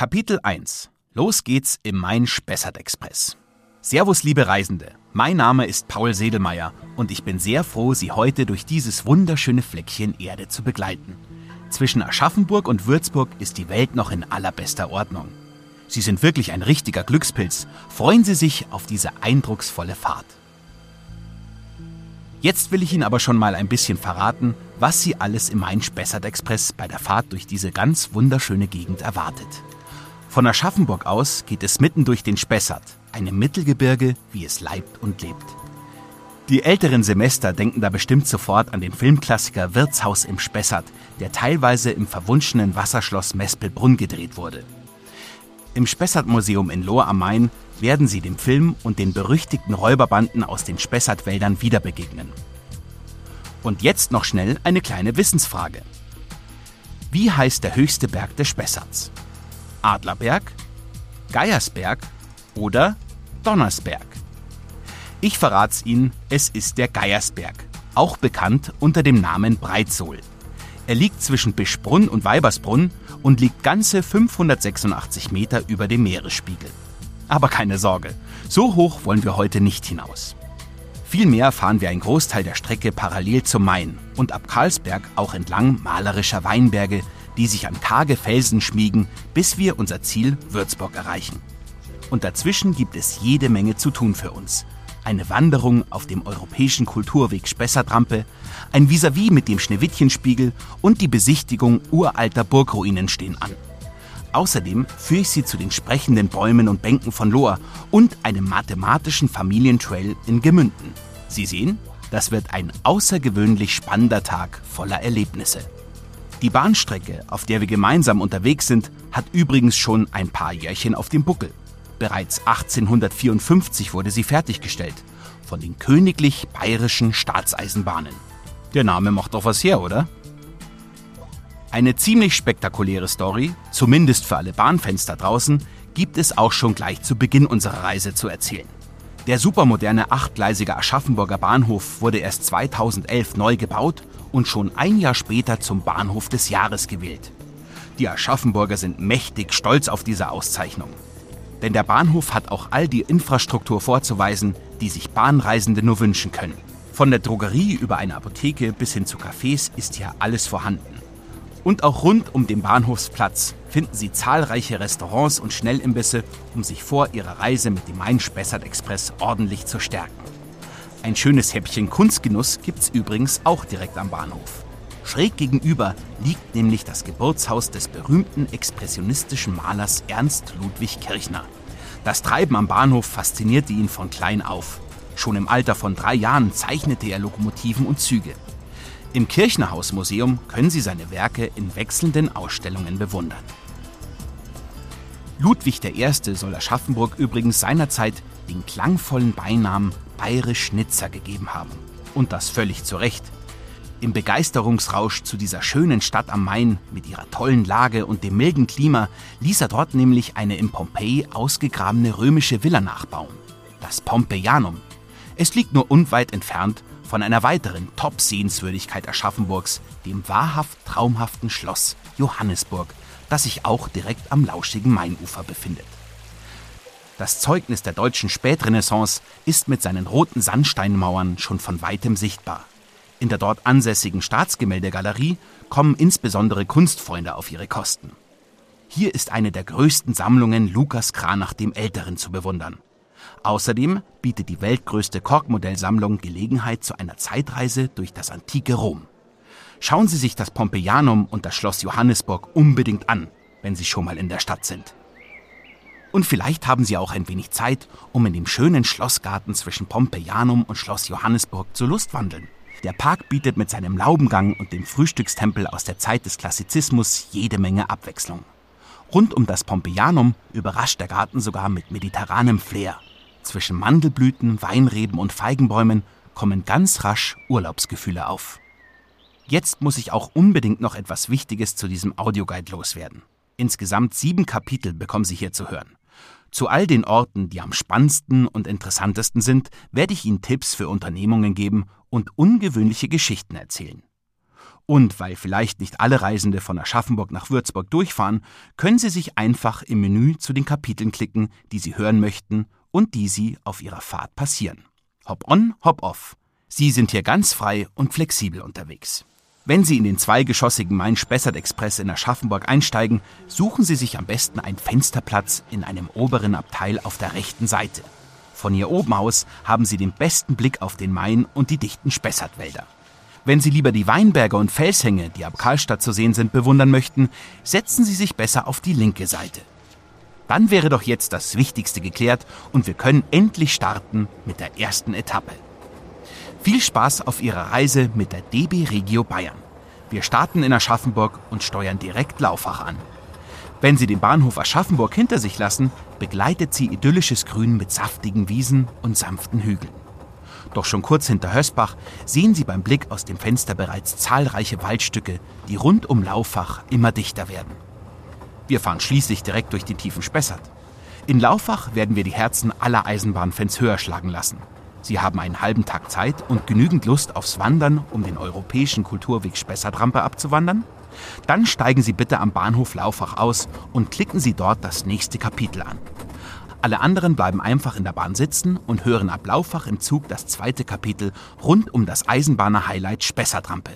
Kapitel 1 Los geht's im Main-Spessart-Express. Servus, liebe Reisende. Mein Name ist Paul Sedelmeier und ich bin sehr froh, Sie heute durch dieses wunderschöne Fleckchen Erde zu begleiten. Zwischen Aschaffenburg und Würzburg ist die Welt noch in allerbester Ordnung. Sie sind wirklich ein richtiger Glückspilz. Freuen Sie sich auf diese eindrucksvolle Fahrt. Jetzt will ich Ihnen aber schon mal ein bisschen verraten, was Sie alles im Main-Spessart-Express bei der Fahrt durch diese ganz wunderschöne Gegend erwartet. Von Aschaffenburg aus geht es mitten durch den Spessart, einem Mittelgebirge, wie es leibt und lebt. Die älteren Semester denken da bestimmt sofort an den Filmklassiker Wirtshaus im Spessart, der teilweise im verwunschenen Wasserschloss Mespelbrunn gedreht wurde. Im Spessart-Museum in Lohr am Main werden Sie dem Film und den berüchtigten Räuberbanden aus den Spessartwäldern wieder begegnen. Und jetzt noch schnell eine kleine Wissensfrage. Wie heißt der höchste Berg des Spessarts? Adlerberg, Geiersberg oder Donnersberg? Ich verrat's Ihnen, es ist der Geiersberg, auch bekannt unter dem Namen Breitsohl. Er liegt zwischen Bischbrunn und Weibersbrunn und liegt ganze 586 Meter über dem Meeresspiegel. Aber keine Sorge, so hoch wollen wir heute nicht hinaus. Vielmehr fahren wir einen Großteil der Strecke parallel zum Main und ab Karlsberg auch entlang malerischer Weinberge, die sich an karge Felsen schmiegen, bis wir unser Ziel Würzburg erreichen. Und dazwischen gibt es jede Menge zu tun für uns. Eine Wanderung auf dem europäischen Kulturweg Spessartrampe, ein Vis-à-vis mit dem Schneewittchenspiegel und die Besichtigung uralter Burgruinen stehen an. Außerdem führe ich Sie zu den sprechenden Bäumen und Bänken von Lohr und einem mathematischen Familientrail in Gemünden. Sie sehen, das wird ein außergewöhnlich spannender Tag voller Erlebnisse. Die Bahnstrecke, auf der wir gemeinsam unterwegs sind, hat übrigens schon ein paar Jährchen auf dem Buckel. Bereits 1854 wurde sie fertiggestellt von den Königlich Bayerischen Staatseisenbahnen. Der Name macht doch was her, oder? Eine ziemlich spektakuläre Story, zumindest für alle Bahnfans da draußen, gibt es auch schon gleich zu Beginn unserer Reise zu erzählen. Der supermoderne achtgleisige Aschaffenburger Bahnhof wurde erst 2011 neu gebaut und schon ein Jahr später zum Bahnhof des Jahres gewählt. Die Aschaffenburger sind mächtig stolz auf diese Auszeichnung. Denn der Bahnhof hat auch all die Infrastruktur vorzuweisen, die sich Bahnreisende nur wünschen können. Von der Drogerie über eine Apotheke bis hin zu Cafés ist hier alles vorhanden. Und auch rund um den Bahnhofsplatz finden Sie zahlreiche Restaurants und Schnellimbisse, um sich vor Ihrer Reise mit dem Main-Spessart-Express ordentlich zu stärken. Ein schönes Häppchen Kunstgenuss gibt's übrigens auch direkt am Bahnhof. Schräg gegenüber liegt nämlich das Geburtshaus des berühmten expressionistischen Malers Ernst Ludwig Kirchner. Das Treiben am Bahnhof faszinierte ihn von klein auf. Schon im Alter von drei Jahren zeichnete er Lokomotiven und Züge. Im Kirchnerhausmuseum können Sie seine Werke in wechselnden Ausstellungen bewundern. Ludwig I. soll Aschaffenburg übrigens seinerzeit den klangvollen Beinamen Bayerisch Schnitzer gegeben haben. Und das völlig zu Recht. Im Begeisterungsrausch zu dieser schönen Stadt am Main mit ihrer tollen Lage und dem milden Klima ließ er dort nämlich eine im Pompeji ausgegrabene römische Villa nachbauen. Das Pompeianum. Es liegt nur unweit entfernt von einer weiteren Top-Sehenswürdigkeit Aschaffenburgs, dem wahrhaft traumhaften Schloss Johannesburg, das sich auch direkt am lauschigen Mainufer befindet. Das Zeugnis der deutschen Spätrenaissance ist mit seinen roten Sandsteinmauern schon von weitem sichtbar. In der dort ansässigen Staatsgemäldegalerie kommen insbesondere Kunstfreunde auf ihre Kosten. Hier ist eine der größten Sammlungen Lukas Kranach dem Älteren zu bewundern. Außerdem bietet die weltgrößte Korkmodellsammlung Gelegenheit zu einer Zeitreise durch das antike Rom. Schauen Sie sich das Pompeianum und das Schloss Johannesburg unbedingt an, wenn Sie schon mal in der Stadt sind. Und vielleicht haben Sie auch ein wenig Zeit, um in dem schönen Schlossgarten zwischen Pompeianum und Schloss Johannesburg zu Lustwandeln. Der Park bietet mit seinem Laubengang und dem Frühstückstempel aus der Zeit des Klassizismus jede Menge Abwechslung. Rund um das Pompeianum überrascht der Garten sogar mit mediterranem Flair. Zwischen Mandelblüten, Weinreben und Feigenbäumen kommen ganz rasch Urlaubsgefühle auf. Jetzt muss ich auch unbedingt noch etwas Wichtiges zu diesem Audioguide loswerden. Insgesamt sieben Kapitel bekommen Sie hier zu hören. Zu all den Orten, die am spannendsten und interessantesten sind, werde ich Ihnen Tipps für Unternehmungen geben und ungewöhnliche Geschichten erzählen. Und weil vielleicht nicht alle Reisende von Aschaffenburg nach Würzburg durchfahren, können Sie sich einfach im Menü zu den Kapiteln klicken, die Sie hören möchten und die Sie auf Ihrer Fahrt passieren. Hop on, hop off. Sie sind hier ganz frei und flexibel unterwegs. Wenn Sie in den zweigeschossigen Main-Spessart-Express in Aschaffenburg einsteigen, suchen Sie sich am besten einen Fensterplatz in einem oberen Abteil auf der rechten Seite. Von hier oben aus haben Sie den besten Blick auf den Main und die dichten Spessartwälder. Wenn Sie lieber die Weinberge und Felshänge, die ab Karlstadt zu sehen sind, bewundern möchten, setzen Sie sich besser auf die linke Seite. Dann wäre doch jetzt das Wichtigste geklärt und wir können endlich starten mit der ersten Etappe. Viel Spaß auf Ihrer Reise mit der DB Regio Bayern. Wir starten in Aschaffenburg und steuern direkt Laufach an. Wenn Sie den Bahnhof Aschaffenburg hinter sich lassen, begleitet Sie idyllisches Grün mit saftigen Wiesen und sanften Hügeln. Doch schon kurz hinter Hösbach sehen Sie beim Blick aus dem Fenster bereits zahlreiche Waldstücke, die rund um Laufach immer dichter werden. Wir fahren schließlich direkt durch den tiefen Spessart. In Laufach werden wir die Herzen aller Eisenbahnfans höher schlagen lassen. Sie haben einen halben Tag Zeit und genügend Lust aufs Wandern, um den europäischen Kulturweg Spessartrampe abzuwandern? Dann steigen Sie bitte am Bahnhof Laufach aus und klicken Sie dort das nächste Kapitel an. Alle anderen bleiben einfach in der Bahn sitzen und hören ab Laufach im Zug das zweite Kapitel rund um das Eisenbahner Highlight Spessartrampe.